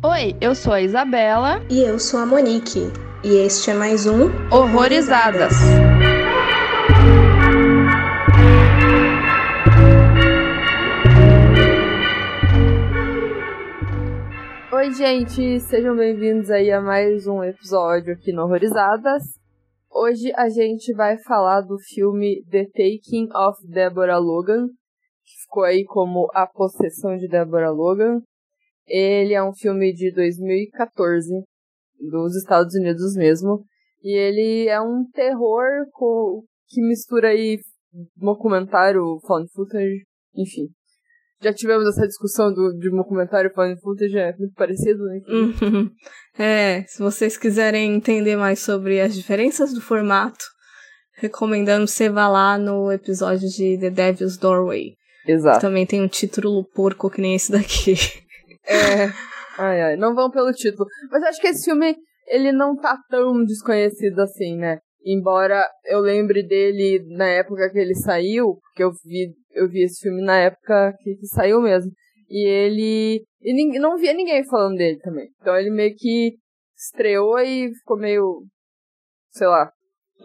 Oi, eu sou a Isabela. E eu sou a Monique. E este é mais um Horrorizadas. Oi, gente, sejam bem-vindos aí a mais um episódio aqui no Horrorizadas. Hoje a gente vai falar do filme The Taking of Deborah Logan, que ficou aí como A Possessão de Deborah Logan. Ele é um filme de 2014, dos Estados Unidos mesmo, e ele é um terror com, que mistura aí documentário, found footage, enfim. Já tivemos essa discussão do, de documentário found footage, é muito parecido, né? Uhum. É, se vocês quiserem entender mais sobre as diferenças do formato, recomendando você vá lá no episódio de The Devil's Doorway. Exato. Que também tem um título porco que nem esse daqui. É. Ai, ai, não vão pelo título. Mas acho que esse filme, ele não tá tão desconhecido assim, né? Embora eu lembre dele na época que ele saiu, porque eu vi, eu vi esse filme na época que, que saiu mesmo. E ele. E ninguém, não via ninguém falando dele também. Então ele meio que estreou e ficou meio. sei lá.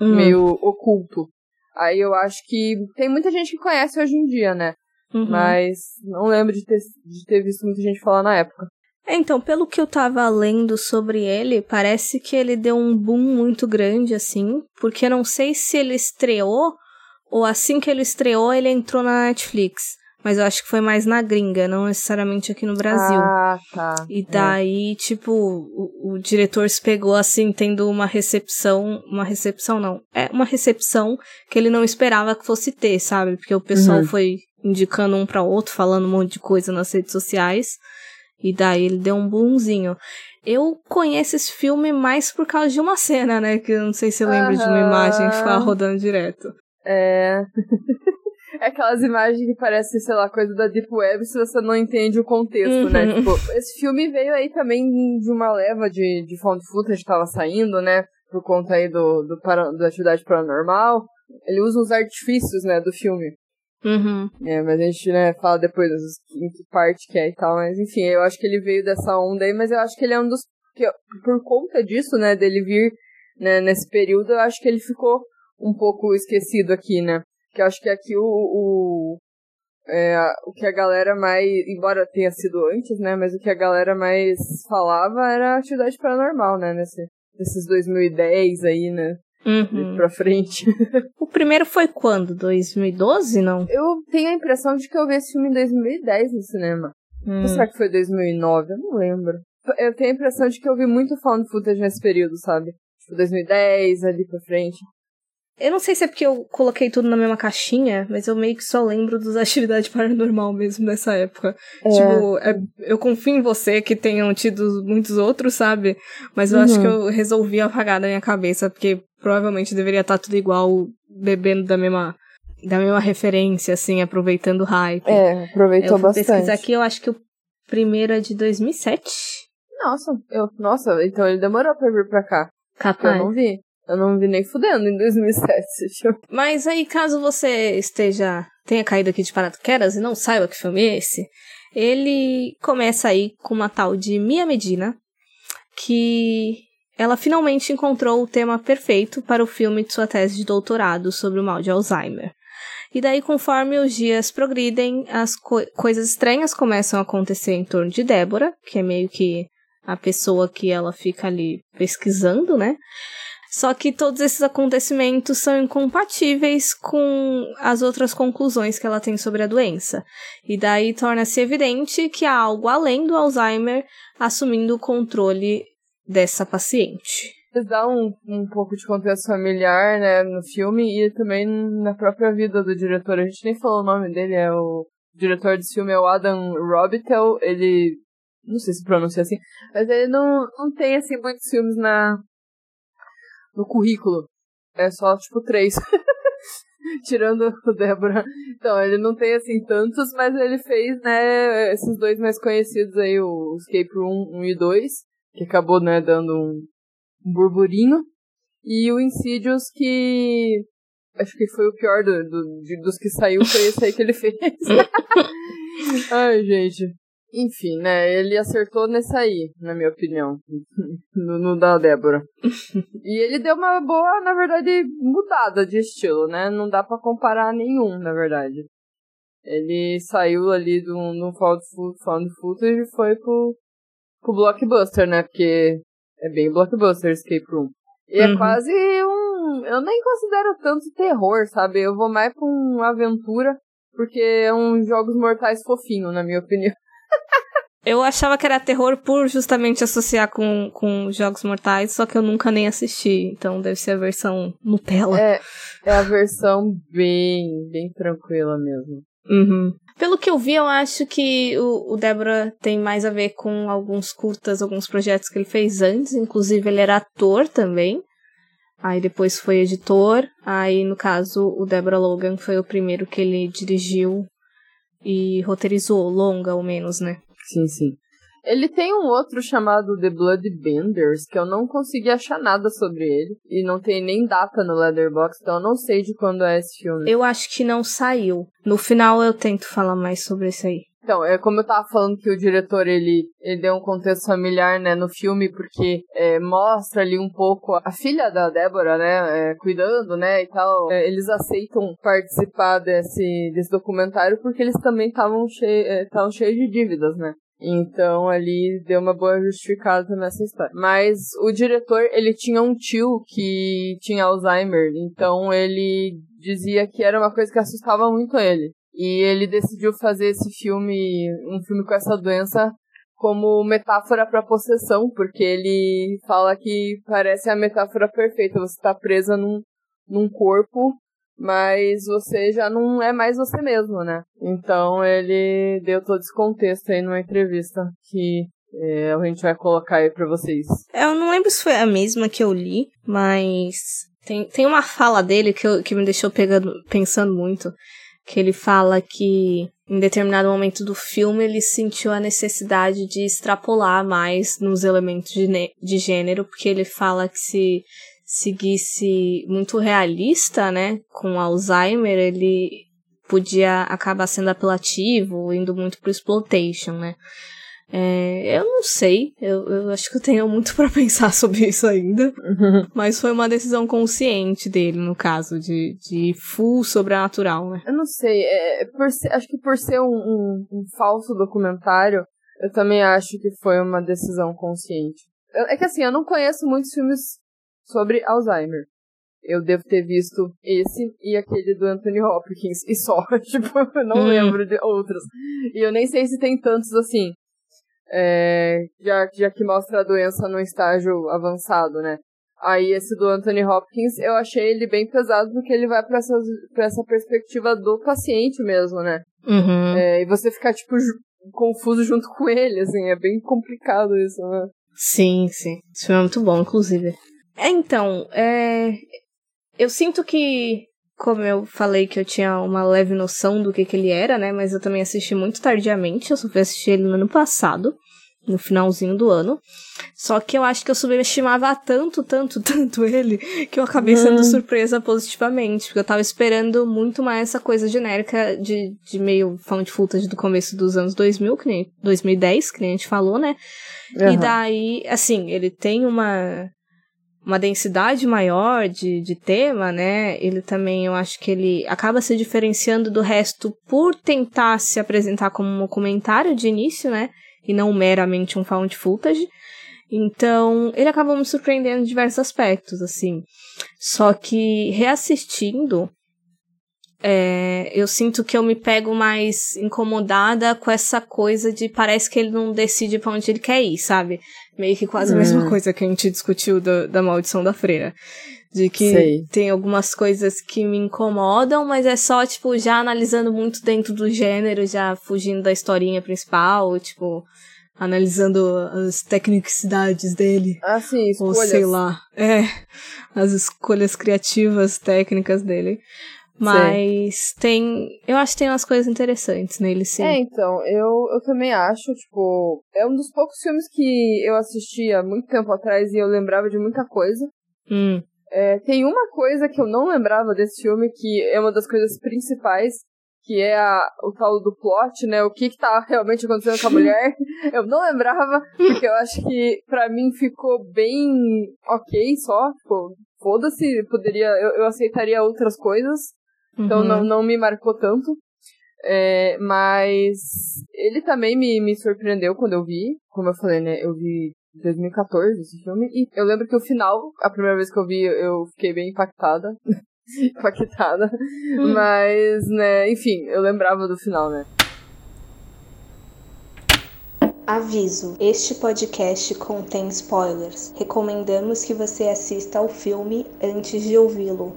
Hum. Meio oculto. Aí eu acho que tem muita gente que conhece hoje em dia, né? Uhum. Mas não lembro de ter, de ter visto muita gente falar na época. É, então, pelo que eu tava lendo sobre ele, parece que ele deu um boom muito grande, assim, porque não sei se ele estreou ou assim que ele estreou ele entrou na Netflix. Mas eu acho que foi mais na gringa, não necessariamente aqui no Brasil. Ah, tá. E daí, tipo, o, o diretor se pegou assim, tendo uma recepção. Uma recepção não. É uma recepção que ele não esperava que fosse ter, sabe? Porque o pessoal Uhum. foi indicando um para outro, falando um monte de coisa nas redes sociais. E daí ele deu um boomzinho. Eu conheço esse filme mais por causa de uma cena, né? Que eu não sei se você lembra de uma imagem que ficava rodando direto. É. é aquelas imagens que parecem, sei lá, coisa da Deep Web se você não entende o contexto, né? Uhum. Tipo, esse filme veio aí também de uma leva de, de found footage que tava saindo, né? Por conta aí do, do para, da atividade paranormal. Ele usa os artifícios, né, do filme. Uhum. É, mas a gente, né, fala depois em que parte que é e tal, mas enfim, eu acho que ele veio dessa onda aí, mas eu acho que ele é um dos. Que, por conta disso, né, dele vir né, nesse período, eu acho que ele ficou um pouco esquecido aqui, né? Que eu acho que aqui o. o é, o que a galera mais. Embora tenha sido antes, né? Mas o que a galera mais falava era a atividade paranormal, né? Nesse, nesses 2010 aí, né? Uhum. Pra frente. O primeiro foi quando? 2012, não? Eu tenho a impressão de que eu vi esse filme em 2010 no cinema. Hum. Ou será que foi 2009? Eu não lembro. Eu tenho a impressão de que eu vi muito found footage nesse período, sabe? Tipo, 2010, ali pra frente. Eu não sei se é porque eu coloquei tudo na mesma caixinha, mas eu meio que só lembro dos atividades paranormal mesmo nessa época. É. Tipo, é- eu confio em você que tenham tido muitos outros, sabe? Mas eu Uhum. acho que eu resolvi apagar da minha cabeça, porque provavelmente deveria estar tudo igual, bebendo da mesma, da mesma referência, assim, aproveitando o hype. É, aproveitou eu bastante. pesquisar aqui, eu acho que o primeiro é de 2007. Nossa, eu, nossa, então ele demorou pra vir pra cá. Porque eu Capaz. não vi. Eu não vi nem fudendo em 2007. Tipo. Mas aí, caso você esteja tenha caído aqui de paraquedas e não saiba que filme é esse, ele começa aí com uma tal de Mia Medina, que ela finalmente encontrou o tema perfeito para o filme de sua tese de doutorado sobre o mal de Alzheimer. E daí, conforme os dias progridem, as co- coisas estranhas começam a acontecer em torno de Débora, que é meio que a pessoa que ela fica ali pesquisando, né? Só que todos esses acontecimentos são incompatíveis com as outras conclusões que ela tem sobre a doença. E daí torna-se evidente que há algo além do Alzheimer assumindo o controle dessa paciente. Dá um, um pouco de contexto familiar, né, no filme e também na própria vida do diretor. A gente nem falou o nome dele, é o diretor desse filme é o Adam Robitel. Ele, não sei se pronuncia assim, mas ele não, não tem, assim, muitos filmes na no currículo. É só, tipo, três. Tirando o Débora. Então, ele não tem, assim, tantos, mas ele fez, né, esses dois mais conhecidos aí, o Escape Room 1 e 2, que acabou, né, dando um, um burburinho. E o Insidious, que acho que foi o pior do, do- de- dos que saiu, foi esse aí que ele fez. Ai, gente. Enfim, né? Ele acertou nesse aí, na minha opinião. no, no, da Débora. e ele deu uma boa, na verdade, mudada de estilo, né? Não dá para comparar nenhum, na verdade. Ele saiu ali do, do found, found footage e foi pro, pro blockbuster, né? Porque é bem blockbuster Escape Room. E é uhum. é quase um. Eu nem considero tanto terror, sabe? Eu vou mais pra uma aventura, porque é um jogos mortais fofinho, na minha opinião. Eu achava que era terror por justamente associar com, com Jogos Mortais, só que eu nunca nem assisti, então deve ser a versão Nutella. É, é a versão bem, bem tranquila mesmo. Uhum. Pelo que eu vi, eu acho que o, o Débora tem mais a ver com alguns curtas, alguns projetos que ele fez antes, inclusive ele era ator também. Aí depois foi editor, aí no caso o Débora Logan foi o primeiro que ele dirigiu e roteirizou, longa ao menos, né? Sim, sim. Ele tem um outro chamado The Blood Benders, que eu não consegui achar nada sobre ele. E não tem nem data no Leatherbox, então eu não sei de quando é esse filme. Eu acho que não saiu. No final eu tento falar mais sobre isso aí. Então, é como eu tava falando que o diretor, ele, ele deu um contexto familiar, né, no filme, porque é, mostra ali um pouco a filha da Débora, né, é, cuidando, né, e tal. É, eles aceitam participar desse, desse documentário porque eles também estavam é, cheios de dívidas, né. Então ali deu uma boa justificada nessa história. Mas o diretor, ele tinha um tio que tinha Alzheimer, então ele dizia que era uma coisa que assustava muito ele. E ele decidiu fazer esse filme, um filme com essa doença, como metáfora para possessão, porque ele fala que parece a metáfora perfeita. Você está presa num, num corpo, mas você já não é mais você mesmo, né? Então ele deu todo esse contexto aí numa entrevista que é, a gente vai colocar aí pra vocês. Eu não lembro se foi a mesma que eu li, mas tem, tem uma fala dele que, eu, que me deixou pegando, pensando muito que ele fala que em determinado momento do filme ele sentiu a necessidade de extrapolar mais nos elementos de, de gênero, porque ele fala que se seguisse muito realista, né, com Alzheimer, ele podia acabar sendo apelativo, indo muito pro exploitation, né. É, eu não sei, eu, eu, acho que eu tenho muito para pensar sobre isso ainda. Uhum. Mas foi uma decisão consciente dele, no caso, de, de full sobrenatural, né? Eu não sei, é, ser, acho que por ser um, um, um, falso documentário, eu também acho que foi uma decisão consciente. Eu, é que assim, eu não conheço muitos filmes sobre Alzheimer. Eu devo ter visto esse e aquele do Anthony Hopkins, e só, tipo, eu não hum. lembro de outros. E eu nem sei se tem tantos assim é, já, já que mostra a doença no estágio avançado, né? Aí esse do Anthony Hopkins, eu achei ele bem pesado porque ele vai para essa, pra essa perspectiva do paciente mesmo, né? Uhum. É, e você ficar, tipo, confuso junto com ele, assim, é bem complicado isso, né? Sim, sim. Isso é muito bom, inclusive. É, então, é... eu sinto que como eu falei que eu tinha uma leve noção do que, que ele era, né? Mas eu também assisti muito tardiamente. Eu só fui assistir ele no ano passado, no finalzinho do ano. Só que eu acho que eu subestimava tanto, tanto, tanto ele, que eu acabei sendo hum. surpresa positivamente. Porque eu tava esperando muito mais essa coisa genérica de, de meio found footage do começo dos anos 2000, que nem 2010, que nem a gente falou, né? Uhum. E daí, assim, ele tem uma uma densidade maior de, de tema, né? Ele também, eu acho que ele acaba se diferenciando do resto por tentar se apresentar como um comentário de início, né? E não meramente um found footage. Então, ele acaba me surpreendendo em diversos aspectos, assim. Só que, reassistindo, é, eu sinto que eu me pego mais incomodada com essa coisa de parece que ele não decide para onde ele quer ir, sabe? Meio que quase a mesma hum. coisa que a gente discutiu do, da maldição da freira. De que Sei. tem algumas coisas que me incomodam, mas é só, tipo, já analisando muito dentro do gênero, já fugindo da historinha principal, tipo, analisando as tecnicidades dele. Ah, sim, escolhas. Ou sei lá. É, as escolhas criativas, técnicas dele. Mas tem. Eu acho que tem umas coisas interessantes nele, sim. É, então, eu, eu também acho, tipo. É um dos poucos filmes que eu assisti há muito tempo atrás e eu lembrava de muita coisa. Hum. É, tem uma coisa que eu não lembrava desse filme, que é uma das coisas principais, que é a, o tal do plot, né? O que que tá realmente acontecendo com a mulher. eu não lembrava, porque eu acho que pra mim ficou bem ok só. Tipo, foda-se, poderia. Eu, eu aceitaria outras coisas. Então uhum. não, não me marcou tanto. É, mas ele também me, me surpreendeu quando eu vi. Como eu falei, né? Eu vi 2014 esse filme. E eu lembro que o final, a primeira vez que eu vi, eu fiquei bem impactada. impactada. Hum. Mas, né, enfim, eu lembrava do final, né? Aviso: este podcast contém spoilers. Recomendamos que você assista ao filme antes de ouvi-lo.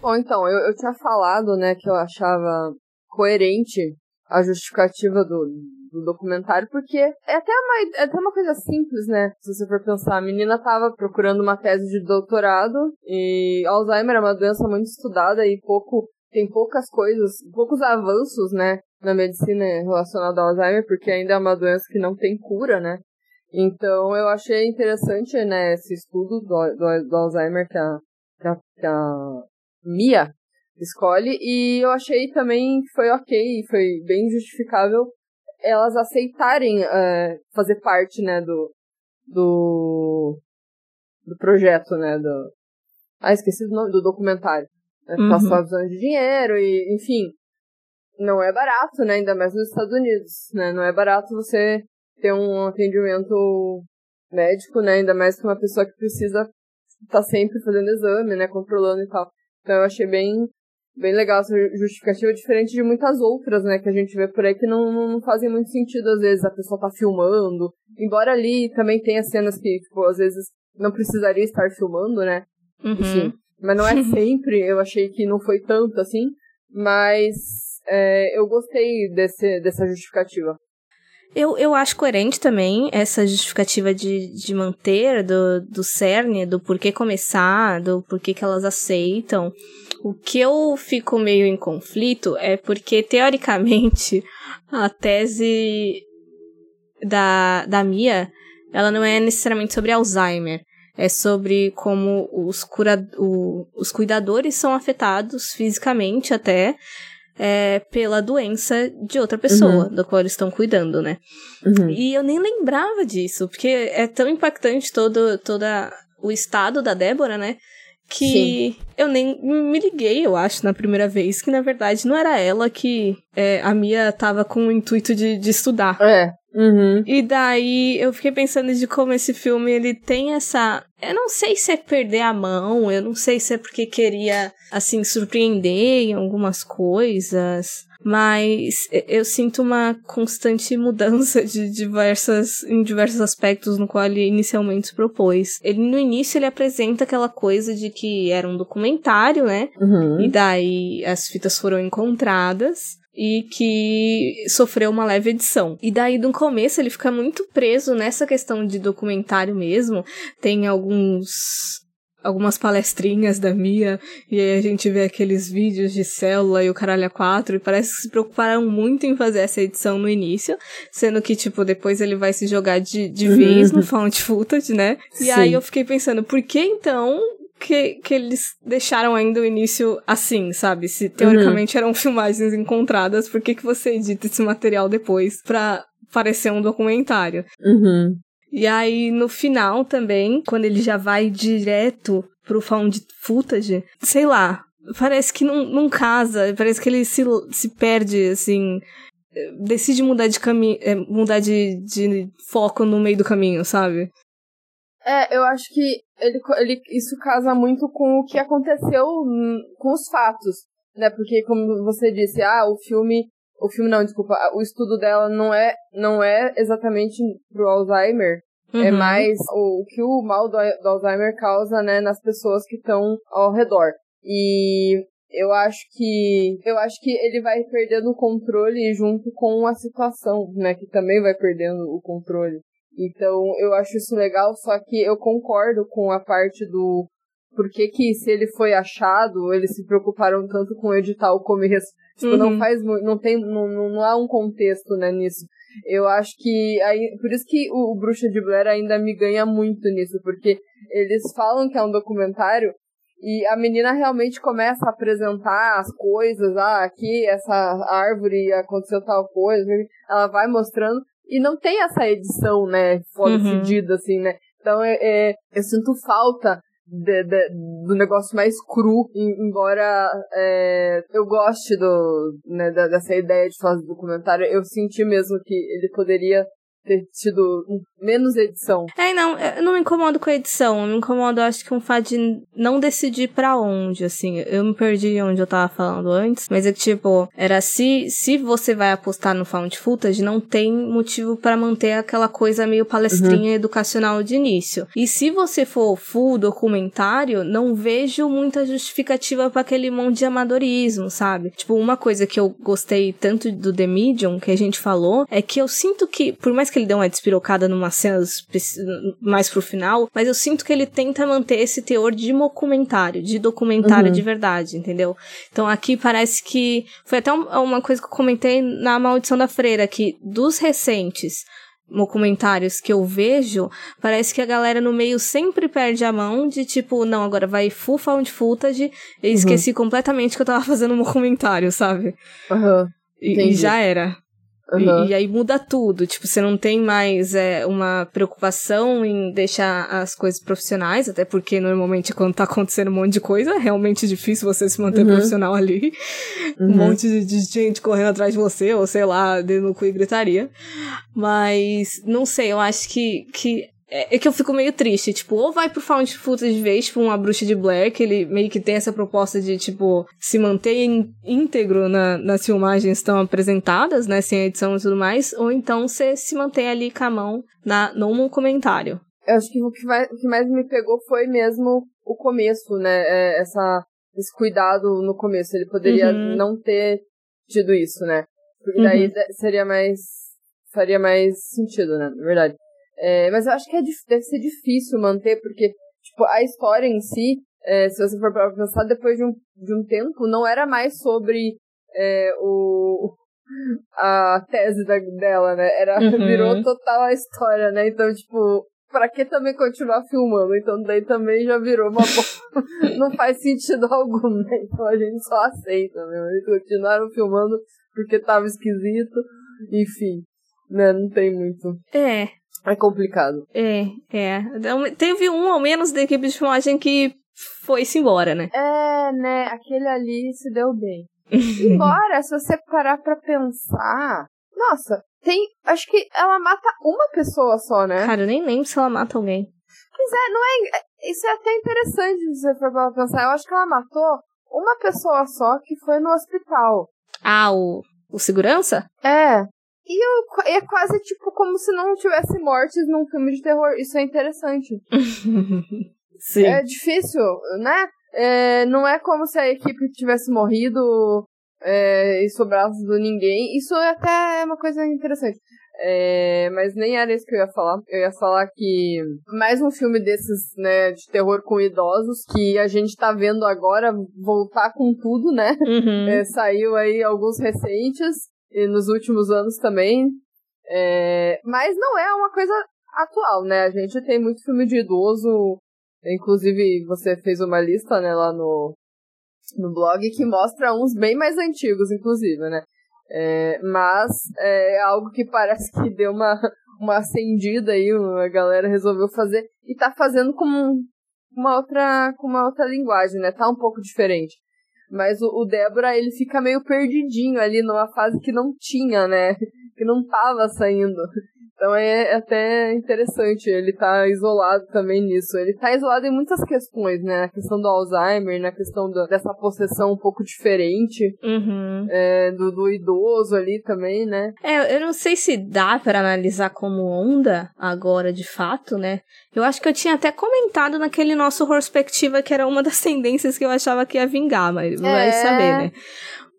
Bom, então, eu, eu tinha falado, né, que eu achava coerente a justificativa do, do documentário, porque é até, uma, é até uma coisa simples, né? Se você for pensar, a menina tava procurando uma tese de doutorado e Alzheimer é uma doença muito estudada e pouco tem poucas coisas, poucos avanços, né, na medicina relacionada ao Alzheimer, porque ainda é uma doença que não tem cura, né? Então eu achei interessante, né, esse estudo do, do, do Alzheimer que a, que a, que a Mia escolhe, e eu achei também que foi ok, foi bem justificável elas aceitarem uh, fazer parte, né, do, do, do projeto, né, do... Ah, esqueci do nome, do documentário. Né, uhum. Passar visão de dinheiro e, enfim, não é barato, né, ainda mais nos Estados Unidos, né, não é barato você ter um atendimento médico, né, ainda mais com uma pessoa que precisa estar tá sempre fazendo exame, né, controlando e tal. Então eu achei bem bem legal essa justificativa, diferente de muitas outras, né, que a gente vê por aí que não, não fazem muito sentido, às vezes, a pessoa tá filmando. Embora ali também tenha cenas que, tipo, às vezes não precisaria estar filmando, né? Uhum. Enfim. Mas não é sempre, eu achei que não foi tanto assim, mas é, eu gostei desse, dessa justificativa. Eu, eu acho coerente também essa justificativa de, de manter do, do CERN, do porquê começar, do porquê que elas aceitam. O que eu fico meio em conflito é porque, teoricamente, a tese da, da Mia, ela não é necessariamente sobre Alzheimer. É sobre como os, cura, o, os cuidadores são afetados fisicamente até é, pela doença de outra pessoa, uhum. da qual eles estão cuidando, né? Uhum. E eu nem lembrava disso, porque é tão impactante todo, toda o estado da Débora, né? Que Sim. eu nem me liguei, eu acho, na primeira vez, que na verdade não era ela que é, a Mia tava com o intuito de, de estudar. É. Uhum. E daí eu fiquei pensando de como esse filme ele tem essa. Eu não sei se é perder a mão, eu não sei se é porque queria, assim, surpreender em algumas coisas. Mas eu sinto uma constante mudança de diversas, em diversos aspectos no qual ele inicialmente se propôs. Ele, no início, ele apresenta aquela coisa de que era um documentário, né? Uhum. E daí as fitas foram encontradas e que sofreu uma leve edição. E daí, no começo, ele fica muito preso nessa questão de documentário mesmo. Tem alguns algumas palestrinhas da Mia, e aí a gente vê aqueles vídeos de célula e o caralho a quatro, e parece que se preocuparam muito em fazer essa edição no início, sendo que, tipo, depois ele vai se jogar de, de vez no uhum. found footage, né? E Sim. aí eu fiquei pensando, por que então que, que eles deixaram ainda o início assim, sabe? Se teoricamente uhum. eram filmagens encontradas, por que, que você edita esse material depois pra parecer um documentário? Uhum. E aí, no final também, quando ele já vai direto pro found footage, sei lá, parece que não, não casa, parece que ele se, se perde, assim, decide mudar de caminho, é, mudar de, de foco no meio do caminho, sabe? É, eu acho que ele, ele, isso casa muito com o que aconteceu com os fatos, né? Porque, como você disse, ah, o filme. O filme não, desculpa, o estudo dela não é, não é exatamente pro Alzheimer. É uhum. É mais o, o, que o mal do, do Alzheimer causa, né, nas pessoas que estão ao redor. E eu acho que eu acho que ele vai perdendo o controle junto com a situação, né, que também vai perdendo o controle. Então, eu acho isso legal, só que eu concordo com a parte do por que, que se ele foi achado, eles se preocuparam tanto com editar o começo. Tipo, uhum. não faz não tem não, não há um contexto, né, nisso. Eu acho que aí, por isso que o, o Bruxa de Blair ainda me ganha muito nisso, porque eles falam que é um documentário E a menina realmente começa a apresentar as coisas, ah, aqui essa árvore aconteceu tal coisa, ela vai mostrando, e não tem essa edição, né, foda uhum. fedida, assim, né. Então, é, é, eu sinto falta de, de, do negócio mais cru, embora é, eu goste do, né, dessa ideia de fazer documentário, eu senti mesmo que ele poderia ter tido menos edição. É, não, eu não me incomodo com a edição, eu me incomodo, acho que um fato de não decidir para onde, assim, eu me perdi onde eu tava falando antes, mas é que, tipo, era se, se você vai apostar no found footage, não tem motivo para manter aquela coisa meio palestrinha uhum. educacional de início. E se você for full documentário, não vejo muita justificativa para aquele monte de amadorismo, sabe? Tipo, uma coisa que eu gostei tanto do The Medium, que a gente falou, é que eu sinto que, por mais que ele dê uma despirocada numa cenas mais pro final, mas eu sinto que ele tenta manter esse teor de documentário, de documentário uhum. de verdade, entendeu? Então aqui parece que foi até uma coisa que eu comentei na Maldição da Freira, que dos recentes documentários que eu vejo, parece que a galera no meio sempre perde a mão de tipo, não, agora vai full found footage e uhum. esqueci completamente que eu tava fazendo um documentário, sabe? Uhum. E, e já era. Uhum. E, e, aí muda tudo. Tipo, você não tem mais é, uma preocupação em deixar as coisas profissionais, até porque normalmente quando tá acontecendo um monte de coisa, é realmente difícil você se manter uhum. profissional ali. Uhum. Um monte de, de, gente correndo atrás de você, ou sei lá, dentro no cu e gritaria. Mas, não sei, eu acho que, que é, é, que eu fico meio triste, tipo, ou vai pro Found Footage de vez, tipo, uma bruxa de Blair, que ele meio que tem essa proposta de, tipo, se manter íntegro na, nas filmagens que estão apresentadas, né, sem edição e tudo mais, ou então você se mantém ali com a mão na, num comentário. Eu acho que o que, mais, o que mais me pegou foi mesmo o começo, né, é, essa, esse cuidado no começo, ele poderia uhum. não ter tido isso, né, porque daí uhum. seria mais, faria mais sentido, né, na verdade. É, mas eu acho que é, deve ser difícil manter, porque, tipo, a história em si, é, se você for para pensar, depois de um, de um tempo, não era mais sobre é, o, a tese da, dela, né? Era, uhum. Virou total a história, né? Então, tipo, pra que também continuar filmando? Então daí também já virou uma não faz sentido algum, né? Então a gente só aceita, né? Eles continuaram filmando porque tava esquisito, enfim, né? Não tem muito. É, é complicado. É, é. Teve um ao menos da equipe de filmagem que foi-se embora, né? É, né? Aquele ali se deu bem. Embora, se você parar pra pensar. Nossa, tem. Acho que ela mata uma pessoa só, né? Cara, eu nem lembro se ela mata alguém. Pois é, não é. Isso é até interessante se você for pra pensar. Eu acho que ela matou uma pessoa só que foi no hospital. Ah, o, o segurança? É. E eu, é quase tipo como se não tivesse mortes num filme de terror. Isso é interessante. Sim. É difícil, né? É, não é como se a equipe tivesse morrido é, e sobrasse do ninguém. Isso até é uma coisa interessante. É, mas nem era isso que eu ia falar. Eu ia falar que mais um filme desses, né, de terror com idosos, que a gente tá vendo agora voltar com tudo, né? Uhum. É, saiu aí alguns recentes e nos últimos anos também. É, mas não é uma coisa atual, né? A gente tem muito filme de idoso. Inclusive, você fez uma lista, né, lá no, no blog que mostra uns bem mais antigos, inclusive, né? É, mas é algo que parece que deu uma, uma acendida aí, a galera resolveu fazer e tá fazendo com uma outra, com uma outra linguagem, né? Tá um pouco diferente. Mas o, o Débora, ele fica meio perdidinho ali numa fase que não tinha, né? Que não tava saindo. Então é até interessante, ele tá isolado também nisso. Ele tá isolado em muitas questões, né? Na questão do Alzheimer, na questão do, dessa possessão um pouco diferente uhum. é, do, do idoso ali também, né? É, eu não sei se dá para analisar como onda agora, de fato, né? Eu acho que eu tinha até comentado naquele nosso perspectiva que era uma das tendências que eu achava que ia vingar, mas é... vai saber, né?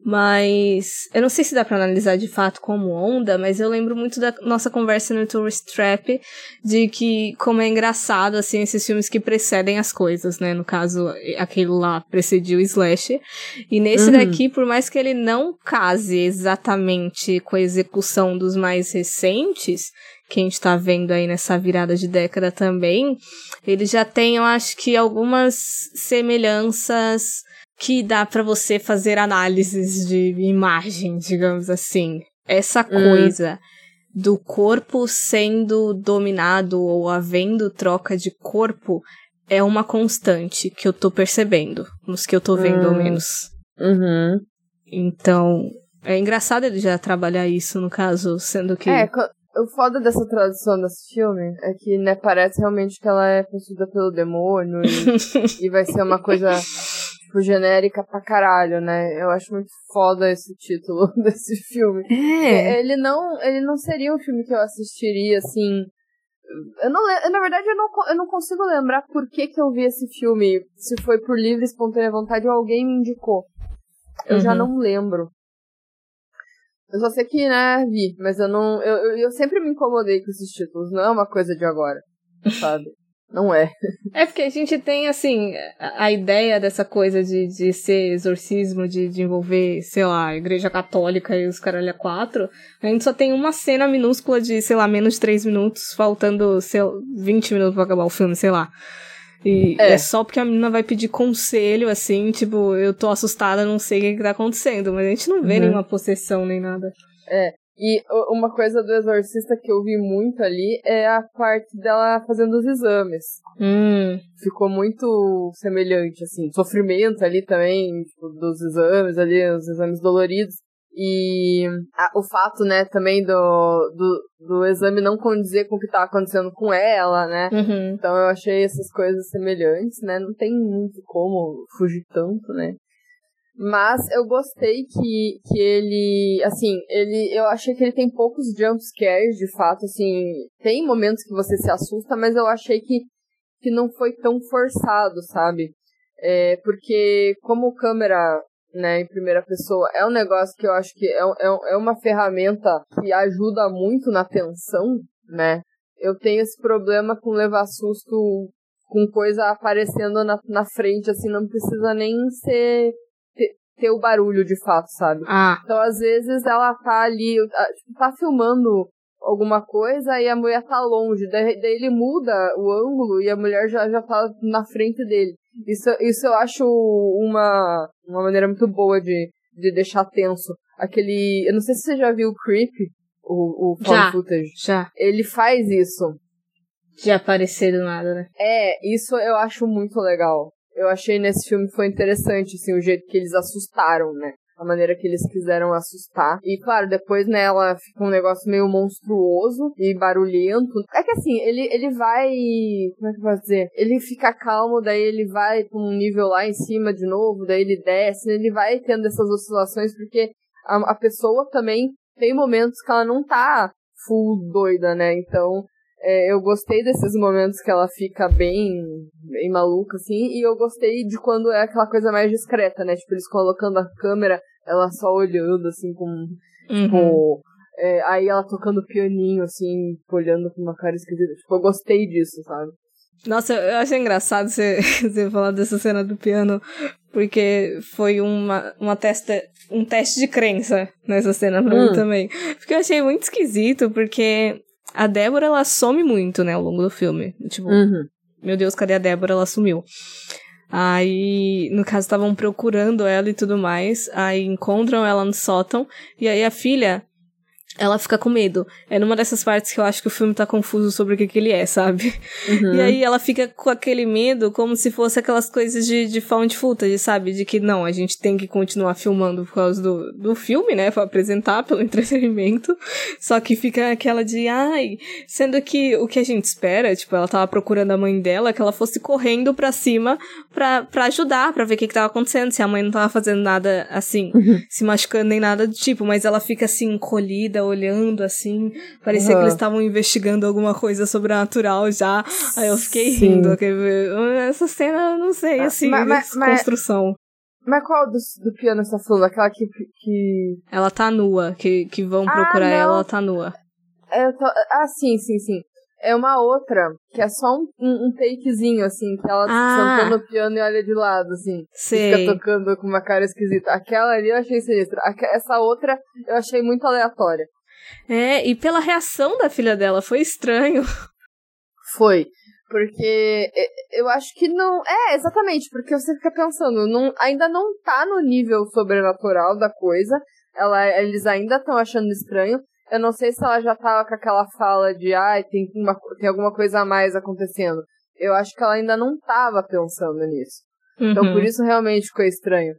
Mas eu não sei se dá para analisar de fato como onda, mas eu lembro muito da nossa conversa no Tourist Trap de que como é engraçado assim esses filmes que precedem as coisas, né? No caso, aquele lá precediu o Slash. E nesse uhum. daqui, por mais que ele não case exatamente com a execução dos mais recentes, que a gente tá vendo aí nessa virada de década também, ele já tem, eu acho que, algumas semelhanças que dá para você fazer análises de imagem, digamos assim. Essa hum. coisa do corpo sendo dominado ou havendo troca de corpo é uma constante que eu tô percebendo, nos que eu tô vendo, ao hum. menos. Uhum. Então, é engraçado ele já trabalhar isso, no caso, sendo que. É, o foda dessa tradução desse filme é que, né, parece realmente que ela é possuída pelo demônio e, e vai ser uma coisa, tipo, genérica pra caralho, né? Eu acho muito foda esse título desse filme. É. Ele não, ele não seria um filme que eu assistiria, assim... Eu não, na verdade, eu não, eu não consigo lembrar por que que eu vi esse filme. Se foi por livre, espontânea vontade ou alguém me indicou. Eu uhum. já não lembro. Eu só sei que, né, vi, mas eu não. Eu, eu, eu sempre me incomodei com esses títulos. Não é uma coisa de agora, sabe? Não é. É porque a gente tem, assim, a, a ideia dessa coisa de, de ser exorcismo, de, de envolver, sei lá, a igreja católica e os caralho quatro. A gente só tem uma cena minúscula de, sei lá, menos de três minutos, faltando, sei lá, 20 minutos pra acabar o filme, sei lá. E é. é. só porque a menina vai pedir conselho, assim, tipo, eu tô assustada, não sei o que, que tá acontecendo, mas a gente não vê uhum. nenhuma possessão nem nada. É. E uma coisa do exorcista que eu vi muito ali é a parte dela fazendo os exames. Hum. Ficou muito semelhante, assim. Sofrimento ali também, tipo, dos exames ali, os exames doloridos. E a, o fato, né, também do, do, do exame não condizer com o que tá acontecendo com ela, né? Uhum. Então eu achei essas coisas semelhantes, né? Não tem muito como fugir tanto, né? Mas eu gostei que, que ele, assim, ele, eu achei que ele tem poucos jump scares, de fato, assim, tem momentos que você se assusta, mas eu achei que, que não foi tão forçado, sabe? É, porque como câmera né, em primeira pessoa, é um negócio que eu acho que é, é, é uma ferramenta que ajuda muito na tensão, né? Eu tenho esse problema com levar susto com coisa aparecendo na, na frente, assim, não precisa nem ser ter, o barulho de fato, sabe? Ah. Então, às vezes, ela tá ali, tipo, tá filmando alguma coisa e a mulher tá longe, daí, daí ele muda o ângulo e a mulher já, já tá na frente dele. Isso, isso eu acho uma, uma maneira muito boa de, de deixar tenso. Aquele. Eu não sei se você já viu o Creep, o, o já, footage. Já. Ele faz isso. De aparecer do nada, né? É, isso eu acho muito legal. Eu achei nesse filme foi interessante, assim, o jeito que eles assustaram, né? a maneira que eles quiseram assustar. E claro, depois nela né, fica um negócio meio monstruoso e barulhento. É que assim, ele, ele vai. Como é que eu posso dizer? Ele fica calmo, daí ele vai pra um nível lá em cima de novo, daí ele desce, ele vai tendo essas oscilações, porque a, a pessoa também tem momentos que ela não tá full doida, né? Então, é, eu gostei desses momentos que ela fica bem, bem maluca, assim, e eu gostei de quando é aquela coisa mais discreta, né? Tipo, eles colocando a câmera, ela só olhando, assim, com. Uhum. Tipo. É, aí ela tocando pianinho, assim, olhando com uma cara esquisita. Tipo, eu gostei disso, sabe? Nossa, eu achei engraçado você, você falar dessa cena do piano, porque foi uma, uma testa, um teste de crença nessa cena pra hum. mim também. Porque eu achei muito esquisito, porque a Débora, ela some muito, né, ao longo do filme. Tipo, uhum. meu Deus, cadê a Débora? Ela sumiu. Aí, no caso, estavam procurando ela e tudo mais. Aí encontram ela no sótão. E aí a filha ela fica com medo. É numa dessas partes que eu acho que o filme tá confuso sobre o que, que ele é, sabe? Uhum. E aí ela fica com aquele medo como se fosse aquelas coisas de, de found footage, sabe? De que não, a gente tem que continuar filmando por causa do, do filme, né? Pra apresentar pelo entretenimento. Só que fica aquela de, ai, sendo que o que a gente espera, tipo, ela tava procurando a mãe dela, que ela fosse correndo pra cima pra, pra ajudar, pra ver o que, que tava acontecendo, se a mãe não tava fazendo nada assim, uhum. se machucando nem nada do tipo, mas ela fica assim, encolhida, olhando assim. Parecia uhum. que eles estavam investigando alguma coisa sobrenatural já. Aí eu fiquei Sim. rindo. Essa cena, não sei, ah, assim, mas, mas, construção. Mas qual do, do piano você tá falando? Aquela que, que. Ela tá nua, que, que vão ah, procurar ela, ela tá nua. Tô... Ah, sim, sim, sim. É uma outra, que é só um, um, um takezinho, assim, que ela ah, senta no piano e olha de lado, assim. Sei. Fica tocando com uma cara esquisita. Aquela ali eu achei sinistra. Essa outra eu achei muito aleatória. É, e pela reação da filha dela, foi estranho. Foi. Porque eu acho que não. É, exatamente, porque você fica pensando, não, ainda não tá no nível sobrenatural da coisa. Ela, eles ainda estão achando estranho. Eu não sei se ela já tava com aquela fala de ai, ah, tem, uma, tem alguma coisa a mais acontecendo. Eu acho que ela ainda não tava pensando nisso. Uhum. Então por isso realmente ficou estranho.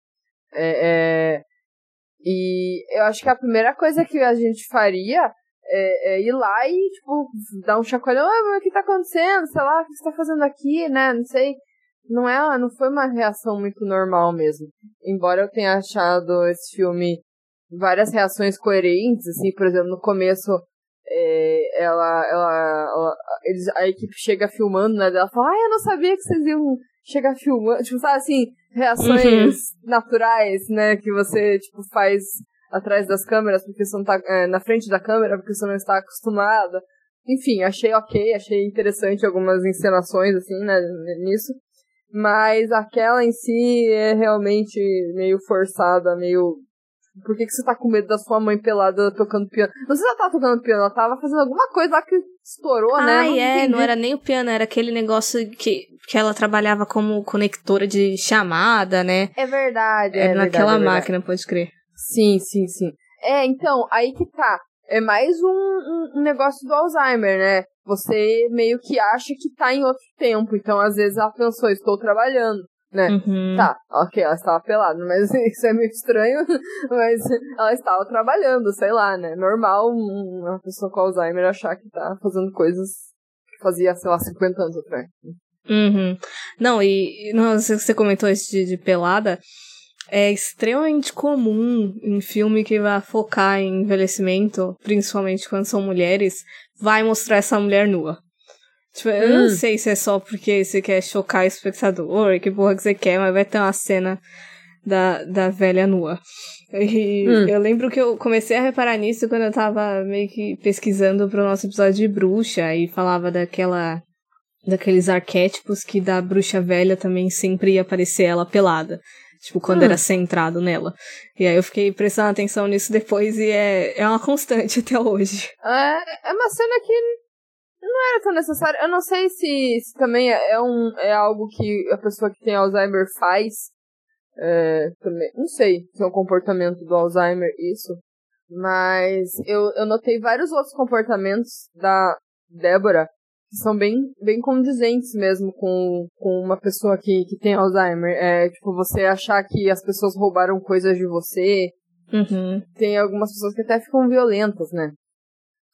É, é, e eu acho que a primeira coisa que a gente faria é, é, ir lá e, tipo, dar um chacoalhão, ah, o que tá acontecendo? Sei lá, o que você tá fazendo aqui, né? Não sei. Não é, não foi uma reação muito normal mesmo. Embora eu tenha achado esse filme várias reações coerentes, assim, por exemplo, no começo é, ela, ela, ela eles, a equipe chega filmando, né, ela fala, ah, eu não sabia que vocês iam chegar filmando, tipo, sabe assim, reações uhum. naturais, né, que você, tipo, faz atrás das câmeras, porque você não tá é, na frente da câmera, porque você não está acostumada. Enfim, achei ok, achei interessante algumas encenações, assim, né, nisso. Mas aquela em si é realmente meio forçada, meio. Por que, que você tá com medo da sua mãe pelada tocando piano? Não sei se ela tava tocando piano, ela tava fazendo alguma coisa lá que estourou, ah, né? Ah, é, não era nem o piano, era aquele negócio que, que ela trabalhava como conectora de chamada, né? É verdade. Era é naquela verdade, máquina, pode crer. Sim, sim, sim. É, então, aí que tá. É mais um, um, um, negócio do Alzheimer, né? Você meio que acha que tá em outro tempo. Então, às vezes, ela pensou, estou trabalhando, né? Uhum. Tá, ok, ela estava pelada, mas isso é meio estranho. Mas ela estava trabalhando, sei lá, né? Normal uma pessoa com Alzheimer achar que tá fazendo coisas que fazia, sei lá, 50 anos atrás. Uhum. Não, e não sei se você comentou isso de, de pelada é extremamente comum em filme que vai focar em envelhecimento, principalmente quando são mulheres, vai mostrar essa mulher nua. Tipo, hum. eu não hum. sei se é só porque você quer chocar o espectador, que porra que você quer, mas vai ter uma cena da, da velha nua. E hum. eu lembro que eu comecei a reparar nisso quando eu tava meio que pesquisando pro nosso episódio de bruxa e falava daquela daqueles arquétipos que da bruxa velha também sempre ia aparecer ela pelada. Tipo, quando hum. era centrado nela. E aí eu fiquei prestando atenção nisso depois e é, é uma constante até hoje. É, é uma cena que não era tão necessária. Eu não sei se, se também é, um, é algo que a pessoa que tem Alzheimer faz. É, também, não sei se é um comportamento do Alzheimer isso. Mas eu, eu notei vários outros comportamentos da Débora que são bem, bem condizentes mesmo com, com uma pessoa que, que tem Alzheimer. É, tipo, você achar que as pessoas roubaram coisas de você. Uhum. Tem algumas pessoas que até ficam violentas, né?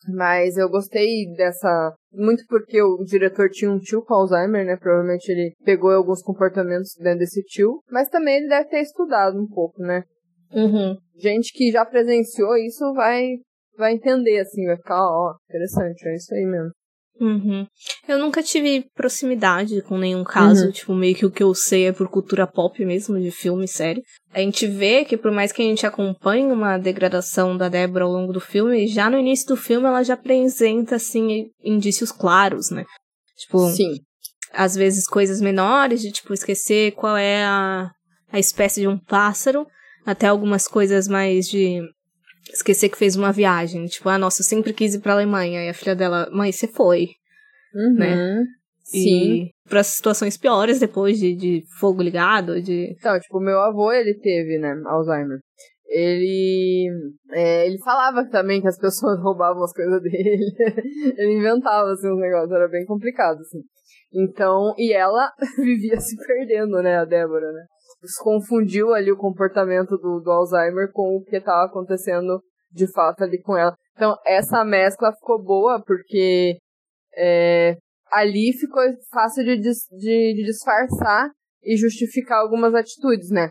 Mas eu gostei dessa. Muito porque o diretor tinha um tio com Alzheimer, né? Provavelmente ele pegou alguns comportamentos dentro desse tio. Mas também ele deve ter estudado um pouco, né? Uhum. Gente que já presenciou isso vai, vai entender, assim, vai ficar, ó, interessante, é isso aí mesmo. Uhum. Eu nunca tive proximidade com nenhum caso, uhum. tipo, meio que o que eu sei é por cultura pop mesmo, de filme e série. A gente vê que por mais que a gente acompanhe uma degradação da Débora ao longo do filme, já no início do filme ela já apresenta, assim, indícios claros, né? Tipo, Sim. às vezes coisas menores, de, tipo, esquecer qual é a, a espécie de um pássaro, até algumas coisas mais de esquecer que fez uma viagem. Tipo, ah, nossa, eu sempre quis ir pra Alemanha. E a filha dela, mãe, você foi. Uhum. Né? Sim. E para situações piores depois de, de fogo ligado, de... Então, tipo, meu avô, ele teve, né, Alzheimer. Ele, é, ele falava também que as pessoas roubavam as coisas dele. ele inventava, assim, uns negócios. Era bem complicado, assim. Então, e ela vivia se perdendo, né, a Débora, né? confundiu ali o comportamento do, do Alzheimer com o que estava acontecendo de fato ali com ela. Então, essa mescla ficou boa porque é, ali ficou fácil de, de, de disfarçar e justificar algumas atitudes, né?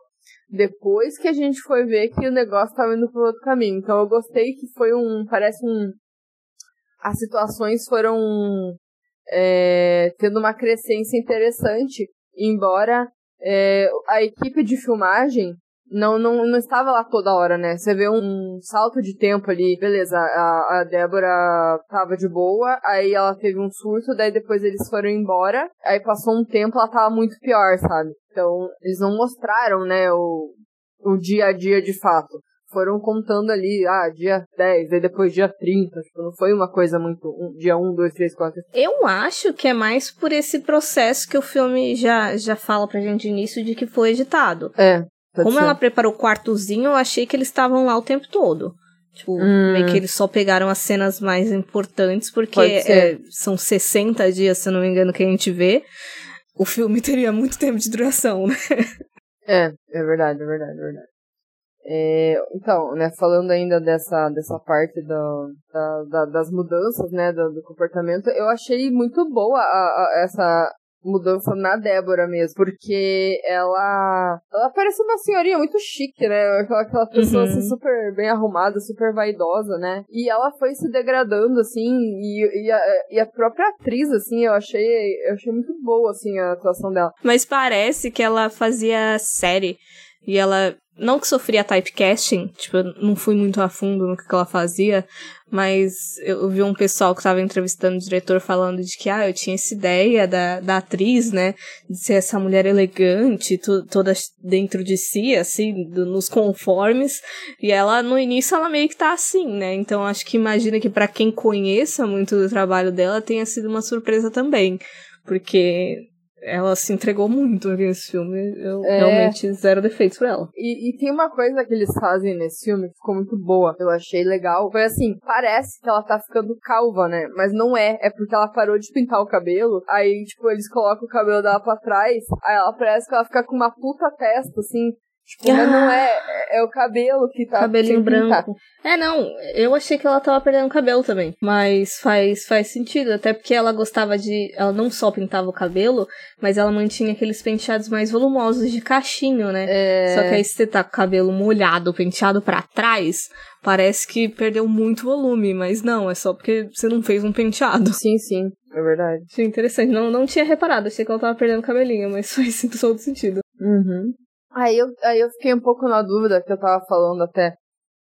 Depois que a gente foi ver que o negócio estava indo para outro caminho. Então, eu gostei que foi um. Parece um. As situações foram é, tendo uma crescência interessante, embora é, a equipe de filmagem não, não, não estava lá toda hora, né? Você vê um, salto de tempo ali, beleza, a, a Débora tava de boa, aí ela teve um surto, daí depois eles foram embora, aí passou um tempo, ela tava muito pior, sabe? Então, eles não mostraram, né, o, o dia a dia de fato. Foram contando ali, ah, dia 10, aí depois dia 30. Tipo, não foi uma coisa muito. Um, dia 1, 2, 3, 4. Eu acho que é mais por esse processo que o filme já, já fala pra gente de início de que foi editado. É. Como ser. ela preparou o quartozinho, eu achei que eles estavam lá o tempo todo. Tipo, Hum. meio que eles só pegaram as cenas mais importantes, porque é, são 60 dias, se eu não me engano, que a gente vê. O filme teria muito tempo de duração, né? É, é verdade, é verdade, é verdade. É, então, né, falando ainda dessa, dessa parte do, da, da- das mudanças, né, do, do comportamento, eu achei muito boa a, a- essa mudança na Débora mesmo, porque ela, ela parece uma senhorinha muito chique, né, aquela, aquela pessoa Uhum. assim, super bem arrumada, super vaidosa, né, e ela foi se degradando, assim, e, e, a, e a própria atriz, assim, eu achei, eu achei muito boa, assim, a atuação dela. Mas parece que ela fazia série e ela não que sofria typecasting, tipo, eu não fui muito a fundo no que ela fazia, mas eu vi um pessoal que tava entrevistando o diretor falando de que, ah, eu tinha essa ideia da, da atriz, né, de ser essa mulher elegante, to- toda dentro de si, assim, do- nos conformes, e ela, no início, ela meio que tá assim, né, então acho que imagina que pra quem conheça muito do trabalho dela, tenha sido uma surpresa também, porque ela se entregou muito nesse filme. Eu É. realmente zero defeitos pra ela. E, e tem uma coisa que eles fazem nesse filme que ficou muito boa. Eu achei legal. Foi assim, parece que ela tá ficando calva, né? Mas não é. É porque ela parou de pintar o cabelo. Aí, tipo, eles colocam o cabelo dela pra trás. Aí ela parece que ela fica com uma puta testa, assim. Tipo, mas não é. É, é o cabelo que tá Cabelinho sem pintar. branco. É, não, eu achei que ela tava perdendo cabelo também. Mas faz, faz sentido, até porque ela gostava de. Ela não só pintava o cabelo, mas ela mantinha aqueles penteados mais volumosos de cachinho, né? É... Só que aí se você tá com o cabelo molhado, penteado pra trás, parece que perdeu muito volume, mas não, é só porque você não fez um penteado. Sim, sim. É verdade. Achei interessante. Não, não tinha reparado, achei que ela tava perdendo cabelinho, mas faz todo sentido. Uhum. Aí eu, aí eu fiquei um pouco na dúvida, que eu tava falando até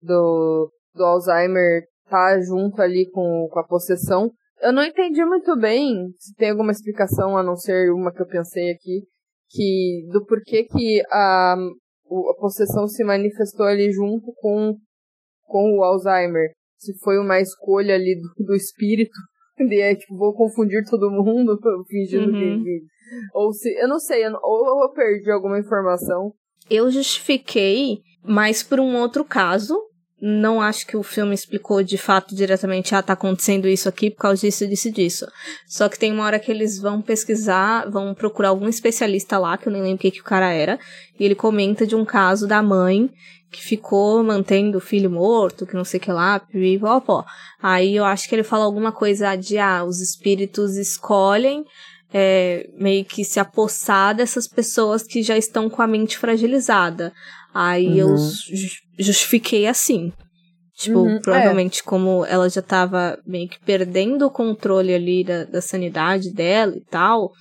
do, do Alzheimer tá junto ali com, com a possessão. Eu não entendi muito bem se tem alguma explicação, a não ser uma que eu pensei aqui, que do porquê que a, a possessão se manifestou ali junto com, com o Alzheimer. Se foi uma escolha ali do, do espírito. De, é, tipo, vou confundir todo mundo, fingindo Uhum. que, que- Ou se. Eu não sei, eu ou eu perdi alguma informação. Eu justifiquei, mas por um outro caso. Não acho que o filme explicou de fato diretamente, ah, tá acontecendo isso aqui por causa disso, disso disso. Só que tem uma hora que eles vão pesquisar, vão procurar algum especialista lá, que eu nem lembro o que, que o cara era, e ele comenta de um caso da mãe que ficou mantendo o filho morto, que não sei o que lá, pipipopó. Aí eu acho que ele fala alguma coisa de, ah, os espíritos escolhem é, meio que se apossar dessas pessoas que já estão com a mente fragilizada. Aí eu Uhum. ju- justifiquei assim. Tipo, Uhum, provavelmente como ela já tava meio que perdendo o controle ali da, da sanidade dela e tal,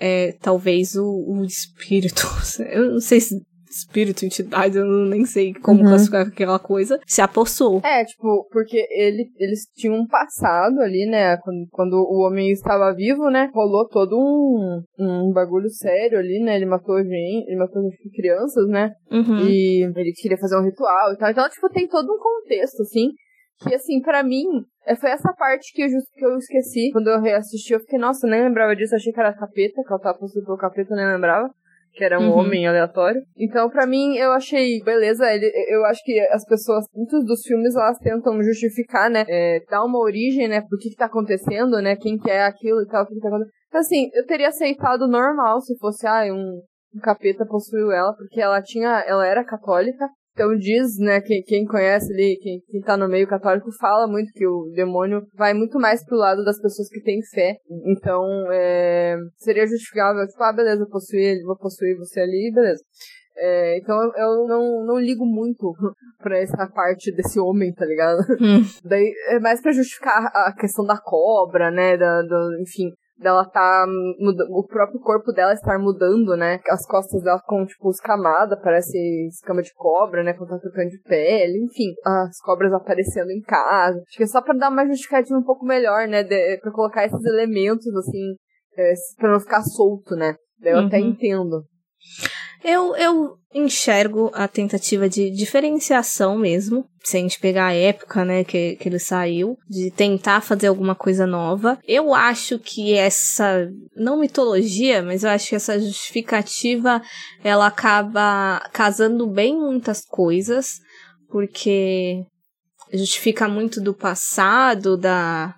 é, talvez o, o espírito, eu não sei se espírito, entidade, eu nem sei como Uhum. classificar aquela coisa, se apossou. É, tipo, porque ele, eles tinham um passado ali, né? Quando, quando o homem estava vivo, né? Rolou todo um, um bagulho sério ali, né? Ele matou gente, ele matou crianças, né? Uhum. E ele queria fazer um ritual e tal. Então, tipo, tem todo um contexto, assim. Que, assim, pra mim, é, foi essa parte que eu, just- que eu esqueci. Quando eu reassisti, eu fiquei, nossa, eu nem lembrava disso. Achei que era capeta, que ela tava possuída pelo capeta, eu nem lembrava. Que era um Uhum. homem aleatório. Então, pra mim, eu achei, beleza, ele, eu acho que as pessoas, muitos dos filmes, elas tentam justificar, né? É, dar uma origem, né? Por que que tá acontecendo, né? Quem que é aquilo e tal, o que que tá acontecendo. Então, assim, eu teria aceitado normal se fosse, ah, um, um capeta possuiu ela, porque ela tinha, ela era católica. Então diz, né, quem, quem conhece ali, quem, quem tá no meio católico, fala muito que o demônio vai muito mais pro lado das pessoas que têm fé. Então, é, seria justificável, tipo, ah, beleza, eu possuí ele, vou possuir você ali, beleza. É, então eu, eu não, não ligo muito pra essa parte desse homem, tá ligado? Hum. Daí é mais pra justificar a questão da cobra, né? Da, do, enfim, dela tá. muda- O próprio corpo dela estar mudando, né? As costas dela com, tipo, escamada, parece escama de cobra, né? Quando tá trocando de pele, enfim, as cobras aparecendo em casa. Acho que é só pra dar uma justificativa um pouco melhor, né? De, pra colocar esses elementos, assim, é, pra não ficar solto, né? Daí eu até Uhum. entendo. Eu, eu enxergo a tentativa de diferenciação mesmo, se a gente pegar a época, né, que, que ele saiu, de tentar fazer alguma coisa nova. Eu acho que essa, não mitologia, mas eu acho que essa justificativa, ela acaba casando bem muitas coisas, porque justifica muito do passado, da,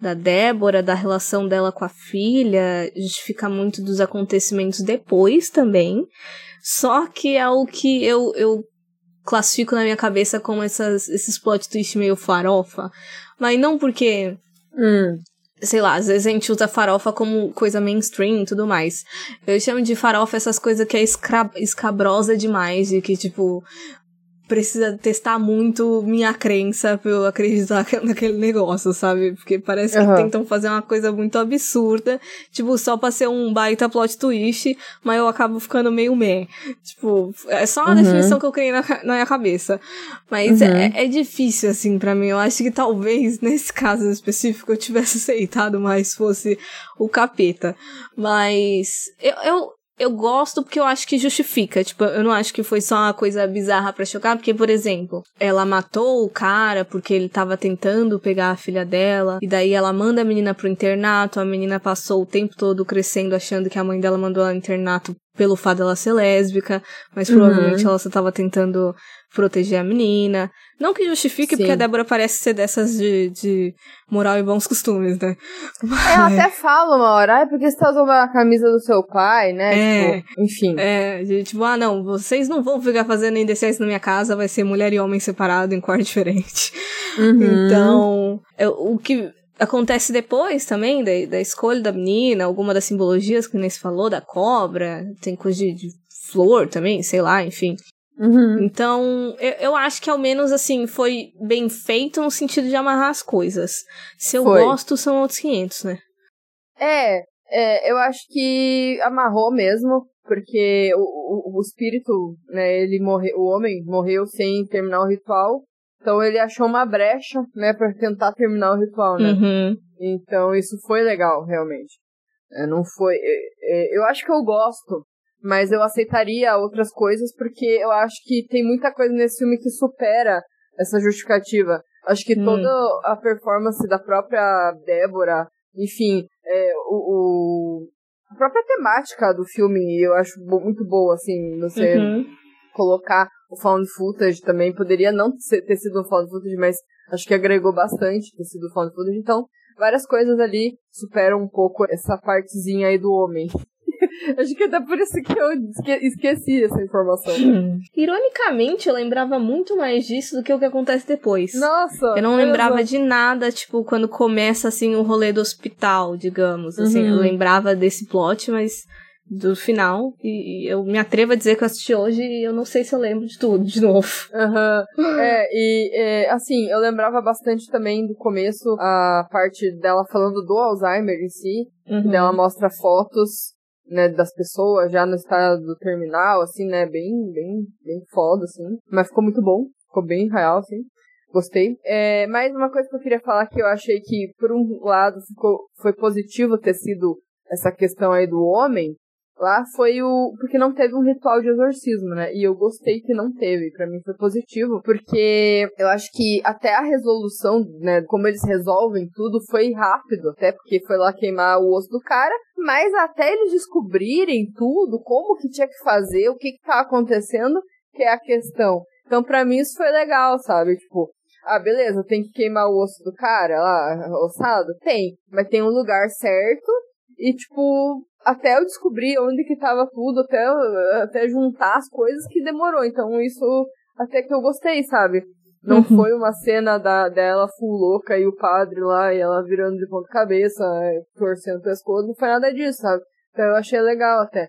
da Débora, da relação dela com a filha, justifica muito dos acontecimentos depois também. Só que é o que eu, eu classifico na minha cabeça como essas, esses plot twists meio farofa. Mas não porque. Hum. Sei lá, às vezes a gente usa farofa como coisa mainstream e tudo mais. Eu chamo de farofa essas coisas que é escra escabrosa demais, e que, tipo, precisa testar muito minha crença pra eu acreditar naquele negócio, sabe? Porque parece que Uhum. tentam fazer uma coisa muito absurda, tipo, só pra ser um baita plot twist, mas eu acabo ficando meio meh. Tipo, é só uma Uhum. definição que eu criei na, na minha cabeça. Mas Uhum. é, é difícil, assim, pra mim. Eu acho que talvez, nesse caso específico, eu tivesse aceitado mais fosse o capeta. Mas eu, eu, eu gosto porque eu acho que justifica. Tipo, eu não acho que foi só uma coisa bizarra pra chocar, porque, por exemplo, ela matou o cara porque ele tava tentando pegar a filha dela, e daí ela manda a menina pro internato, a menina passou o tempo todo crescendo achando que a mãe dela mandou ela no internato pelo fato dela ser lésbica, mas Uhum. provavelmente ela só tava tentando proteger a menina. Não que justifique, Sim. porque a Débora parece ser dessas de, de moral e bons costumes, né? Ela até fala uma hora, ai, porque você tá usando a camisa do seu pai, né? É. Tipo, enfim. É, de, tipo, ah, não, vocês não vão ficar fazendo indecência na minha casa, vai ser mulher e homem separado em quarto diferente. Uhum. Então, é, o que acontece depois também da, da escolha da menina, alguma das simbologias que nem se falou, da cobra, tem coisa de, de flor também, sei lá, enfim. Uhum. Então, eu, eu acho que ao menos assim, foi bem feito no sentido de amarrar as coisas. Se eu Foi. gosto, são outros 500, né? É, é, eu acho que amarrou mesmo, porque o, o, o espírito, né, ele morreu, o homem morreu sem terminar o ritual, então ele achou uma brecha, né, pra tentar terminar o ritual, né? Uhum. Então isso foi legal, realmente. É, não foi. é, é, eu acho que eu gosto, mas eu aceitaria outras coisas porque eu acho que tem muita coisa nesse filme que supera essa justificativa. Acho que Hum. toda a performance da própria Débora, enfim, é, o, o- a própria temática do filme eu acho muito boa, assim, você Uhum. colocar o found footage também. Poderia não ser- ter sido um found footage, mas acho que agregou bastante ter sido found footage. Então, várias coisas ali superam um pouco essa partezinha aí do homem. acho que até por isso que eu esque- esqueci essa informação. Ironicamente, eu lembrava muito mais disso do que o que acontece depois. Nossa! Eu não lembrava de nada, tipo, quando começa, assim, o rolê do hospital, digamos. Assim, Uhum. eu lembrava desse plot, mas do final. E, e eu me atrevo a dizer que eu assisti hoje e eu não sei se eu lembro de tudo de novo. Aham. É, e é, assim, eu lembrava bastante também do começo a parte dela falando do Alzheimer em si. Uhum. Ela mostra fotos, né, das pessoas já no estado terminal, assim, né, bem, bem, bem foda, assim. Mas ficou muito bom, ficou bem real, assim. Gostei. É, mais uma coisa que eu queria falar que eu achei que, por um lado, ficou, foi positivo ter sido essa questão aí do homem, lá foi o. Porque não teve um ritual de exorcismo, né? E eu gostei que não teve. Pra mim foi positivo. Porque eu acho que até a resolução, né? Como eles resolvem tudo, foi rápido. Até porque foi lá queimar o osso do cara. Mas até eles descobrirem tudo, como que tinha que fazer, o que que tá acontecendo, que é a questão. Então, pra mim, isso foi legal, sabe? Tipo, ah, beleza, tem que queimar o osso do cara lá, ossado? Tem. Mas tem um lugar certo. E, tipo, até eu descobrir onde que tava tudo, até, até juntar as coisas que demorou. Então, isso até que eu gostei, sabe? Não Uhum. foi uma cena da, dela full louca e o padre lá e ela virando de ponta cabeça, torcendo o pescoço, não foi nada disso, sabe? Então eu achei legal até.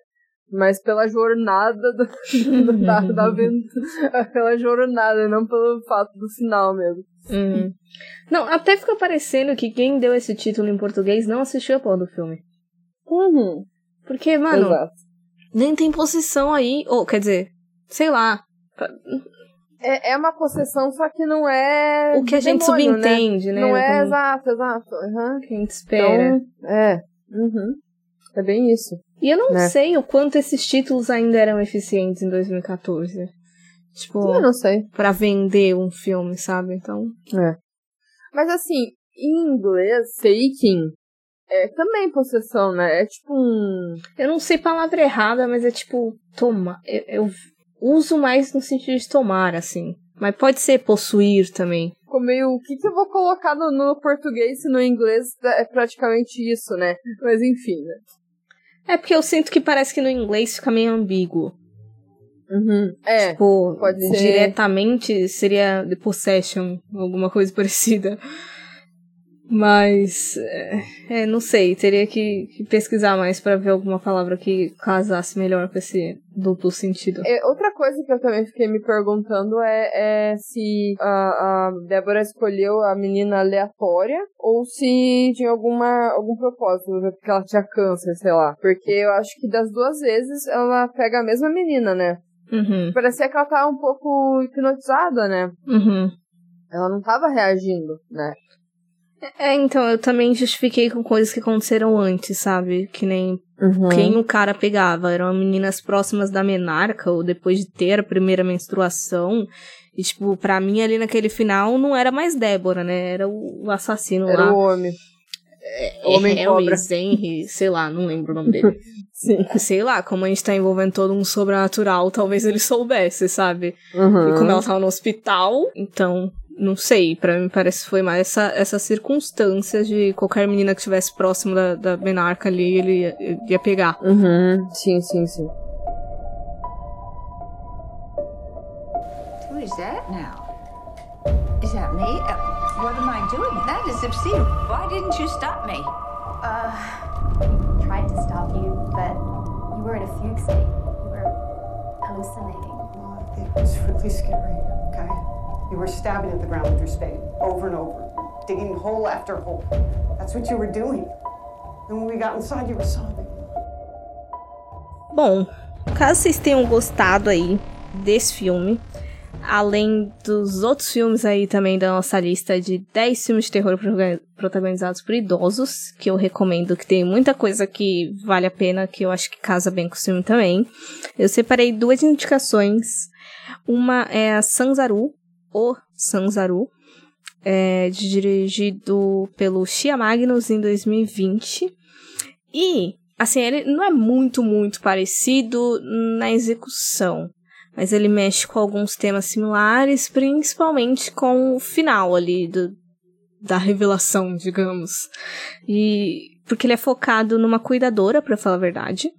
Mas pela jornada do, do- da, da aventura, pela jornada, não pelo fato do final mesmo. Uhum. Não, até fica parecendo que quem deu esse título em português não assistiu a porra do filme. Porque, mano, Exato. nem tem posição aí. Ou, quer dizer, sei lá. É, é uma possessão, só que não é. O que a gente demônio, subentende, né? Não é Como- exato, exato. Uhum. que a gente espera. Então, é. Uhum. É bem isso. E eu não né? sei o quanto esses títulos ainda eram eficientes em 2014. Tipo, Eu não sei. pra vender um filme, sabe? Então. É. Mas assim, em inglês, taking é também possessão, né? É tipo um. Eu não sei palavra errada, mas é tipo, tomar. Eu, eu uso mais no sentido de tomar, assim. Mas pode ser possuir também. Ficou meio. O que, que eu vou colocar no, no português se no inglês é praticamente isso, né? Mas enfim, né? É porque eu sinto que parece que no inglês fica meio ambíguo. Uhum. É. Tipo, pode ser. diretamente seria The Possession, alguma coisa parecida. Mas, é, é, não sei, teria que, que pesquisar mais pra ver alguma palavra que casasse melhor com esse duplo sentido. É, outra coisa que eu também fiquei me perguntando é, é se a, a Débora escolheu a menina aleatória ou se tinha alguma, algum propósito, porque ela tinha câncer, sei lá. Porque eu acho que das duas vezes ela pega a mesma menina, né? Uhum, Parecia que ela tava um pouco hipnotizada, né? uhum. Ela não tava reagindo, né? É, então, eu também justifiquei com coisas que aconteceram antes, sabe? Que nem Uhum. quem o cara pegava. Eram meninas próximas da menarca, ou depois de ter a primeira menstruação. E, tipo, pra mim ali naquele final não era mais Débora, né? Era o assassino Era lá. o homem. É, Homem Henry, Cobra. Henry, sei lá, não lembro o nome dele. Sim. sei lá, como a gente tá envolvendo todo um sobrenatural, talvez ele soubesse, sabe? Uhum. E como ela tava no hospital, então, não sei, pra mim parece que foi mais essa, essas circunstâncias de qualquer menina que estivesse próximo da, da menarca ali, ele ia, ia pegar. Uhum. Sim, sim, sim. Who is that now? Is that me? Uh, what am I doing? That is obscene. Why didn't you stop me? Uh, tried to stop you, but you were in a fugue state. You were hallucinating. Well, it was really scary, okay? You were stabbing at the ground with your spade over and over, digging hole after hole. That's what you were doing. And when we got inside, you were sobbing. Bom, caso vocês tenham gostado aí desse filme, além dos outros filmes aí também da nossa lista de 10 filmes de terror protagon- protagonizados por idosos, que eu recomendo que tem muita coisa que vale a pena, que eu acho que casa bem com o filme também. Eu separei duas indicações. Uma é a Sanzaru, o Sanzaru, é, dirigido pelo Shia Magnus em 2020. E, assim, ele não é muito, muito parecido na execução. Mas ele mexe com alguns temas similares, principalmente com o final ali do, da revelação, digamos. E porque ele é focado numa cuidadora, pra falar a verdade.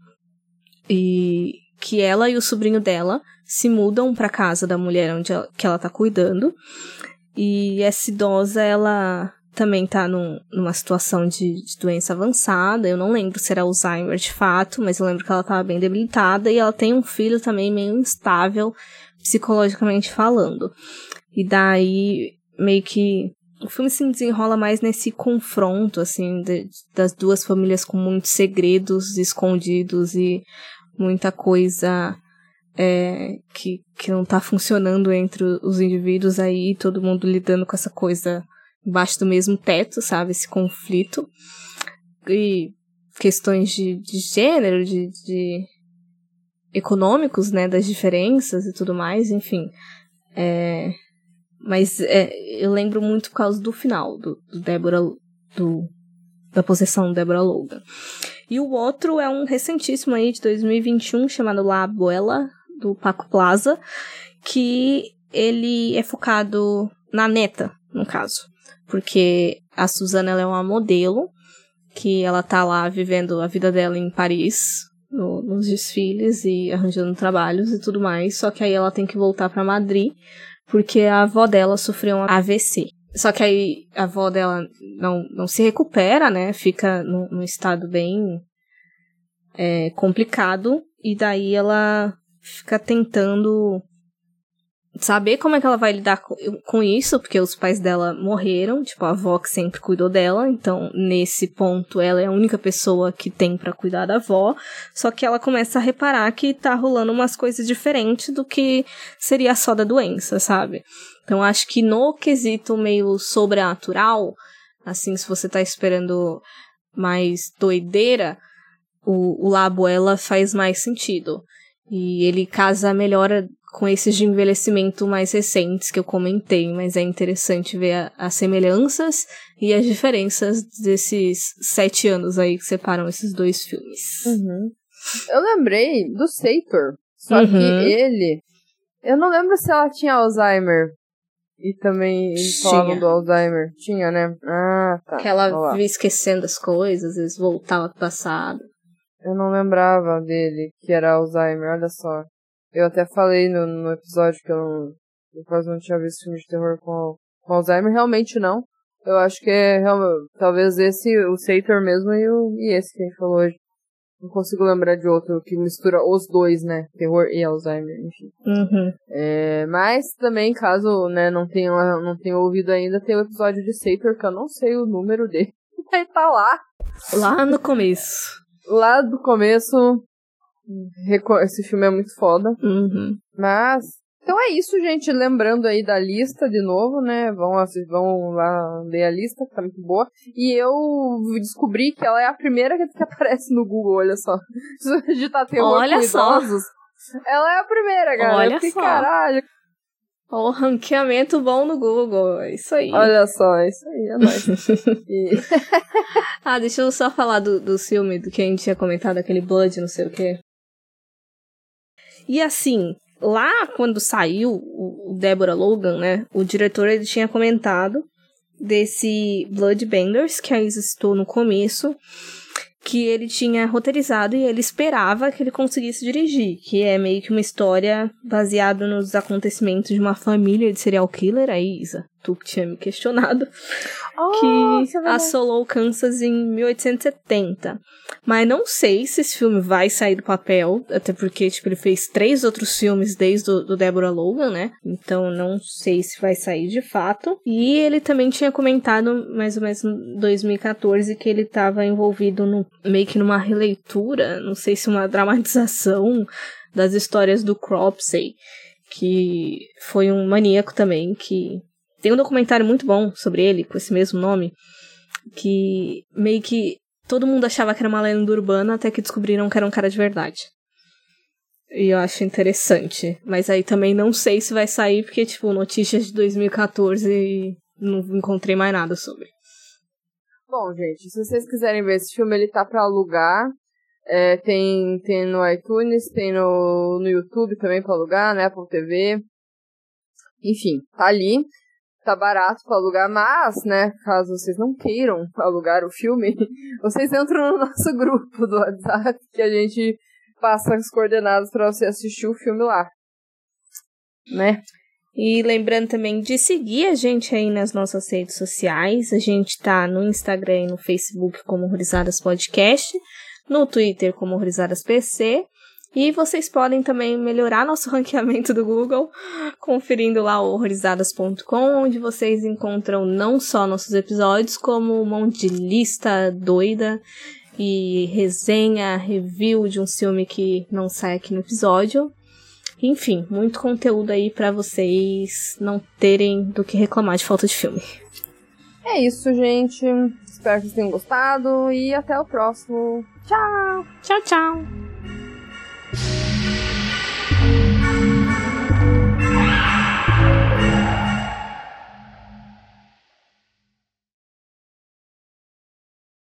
E que ela e o sobrinho dela se mudam pra casa da mulher onde ela, que ela tá cuidando. E essa idosa, ela também tá num- numa situação de, de doença avançada. Eu não lembro se era Alzheimer de fato, mas eu lembro que ela tava bem debilitada e ela tem um filho também meio instável, psicologicamente falando. E daí, meio que. O filme se desenrola mais nesse confronto, assim, de- das duas famílias com muitos segredos escondidos e muita coisa é, que, que não tá funcionando entre os indivíduos aí, todo mundo lidando com essa coisa embaixo do mesmo teto, sabe? Esse conflito. E questões de, de gênero, de, de econômicos, né? Das diferenças e tudo mais, enfim. É, mas é, eu lembro muito por causa do final, do, do Débora, do, da possessão de Débora Logan. E o outro é um recentíssimo aí, de 2021, chamado La Abuela, do Paco Plaza, que ele é focado na neta, no caso. Porque a Suzana é uma modelo, que ela tá lá vivendo a vida dela em Paris, no- nos desfiles e arranjando trabalhos e tudo mais. Só que aí ela tem que voltar pra Madrid, porque a avó dela sofreu um AVC. Só que aí a avó dela não, não se recupera, né? Fica num, num estado bem é, complicado. E daí ela fica tentando saber como é que ela vai lidar co- com isso, porque os pais dela morreram, tipo, a avó que sempre cuidou dela, então nesse ponto ela é a única pessoa que tem pra cuidar da avó, só que ela começa a reparar que tá rolando umas coisas diferentes do que seria só da doença, sabe? Então acho que no quesito meio sobrenatural, assim, se você tá esperando mais doideira, o, o Labo ela faz mais sentido. E ele casa melhor com esses de envelhecimento mais recentes que eu comentei, mas é interessante ver a, as semelhanças e as diferenças desses sete anos aí que separam esses dois filmes. Uhum. Eu lembrei do Sator, só Uhum. que ele. Eu não lembro se ela tinha Alzheimer. E também eles Tinha. falavam do Alzheimer. Tinha, né? Ah, tá. Que ela vivia esquecendo as coisas, às vezes voltava pro passado. Eu não lembrava dele, que era Alzheimer, olha só. Eu até falei no, no episódio que eu, não, eu quase não tinha visto filme de terror com, com Alzheimer. Realmente não. Eu acho que é talvez esse, o Sator mesmo e, o, e esse que a gente falou hoje. Não consigo lembrar de outro que mistura os dois, né? Terror e Alzheimer, enfim. Uhum. É, mas também, caso né, não tenham não tenha ouvido ainda, tem o episódio de Sator, que eu não sei o número dele. Vai tá lá. Lá no começo. Lá do começo. Esse filme é muito foda. Uhum. Mas. Então é isso, gente. Lembrando aí da lista de novo, né? Vão, vão lá ler a lista, que tá muito boa. E eu descobri que ela é a primeira que que aparece no Google, olha só. Se você digitar terror Olha com só. idosos, ela é a primeira, cara. Olha só. caralho. O ranqueamento bom no Google, é isso aí. Olha só, é isso aí, é nóis. E- Ah, deixa eu só falar do, do filme, do que a gente tinha comentado, aquele Blood, não sei o quê. E assim, lá quando saiu o, Deborah Logan, né, o diretor ele tinha comentado desse Bloodbenders, que a Isa citou no começo, que ele tinha roteirizado e ele esperava que ele conseguisse dirigir, que é meio que uma história baseada nos acontecimentos de uma família de serial killer, aí Isa, tu que tinha me questionado, que é verdade. assolou Kansas em 1870. Mas não sei se esse filme vai sair do papel, até porque, tipo, ele fez três outros filmes desde o do Deborah Logan, né? Então não sei se vai sair de fato. E ele também tinha comentado, mais ou menos em 2014, que ele estava envolvido no, meio que numa releitura, não sei se uma dramatização das histórias do Cropsey, que foi um maníaco também, que tem um documentário muito bom sobre ele, com esse mesmo nome, que meio que todo mundo achava que era uma lenda urbana até que descobriram que era um cara de verdade. E eu acho interessante. Mas aí também não sei se vai sair, porque, tipo, notícias de 2014 e não encontrei mais nada sobre. Bom, gente, se vocês quiserem ver esse filme, ele tá pra alugar. É, tem, tem no iTunes, tem no, no YouTube também pra alugar, né? Apple TV. Enfim, tá ali. Tá barato pra alugar, mas, né, caso vocês não queiram alugar o filme, vocês entram no nosso grupo do WhatsApp, que a gente passa as coordenadas pra você assistir o filme lá. Né? E lembrando também de seguir a gente aí nas nossas redes sociais. A gente tá no Instagram e no Facebook como Horrorizadas Podcast, no Twitter como Horrorizadas PC. E vocês podem também melhorar nosso ranqueamento do Google conferindo lá o horrorizadas.com, onde vocês encontram não só nossos episódios, como um monte de lista doida e resenha, review de um filme que não sai aqui no episódio. Enfim, muito conteúdo aí pra vocês não terem do que reclamar de falta de filme. É isso, gente. Espero que vocês tenham gostado e até o próximo. Tchau! Tchau, tchau! thank you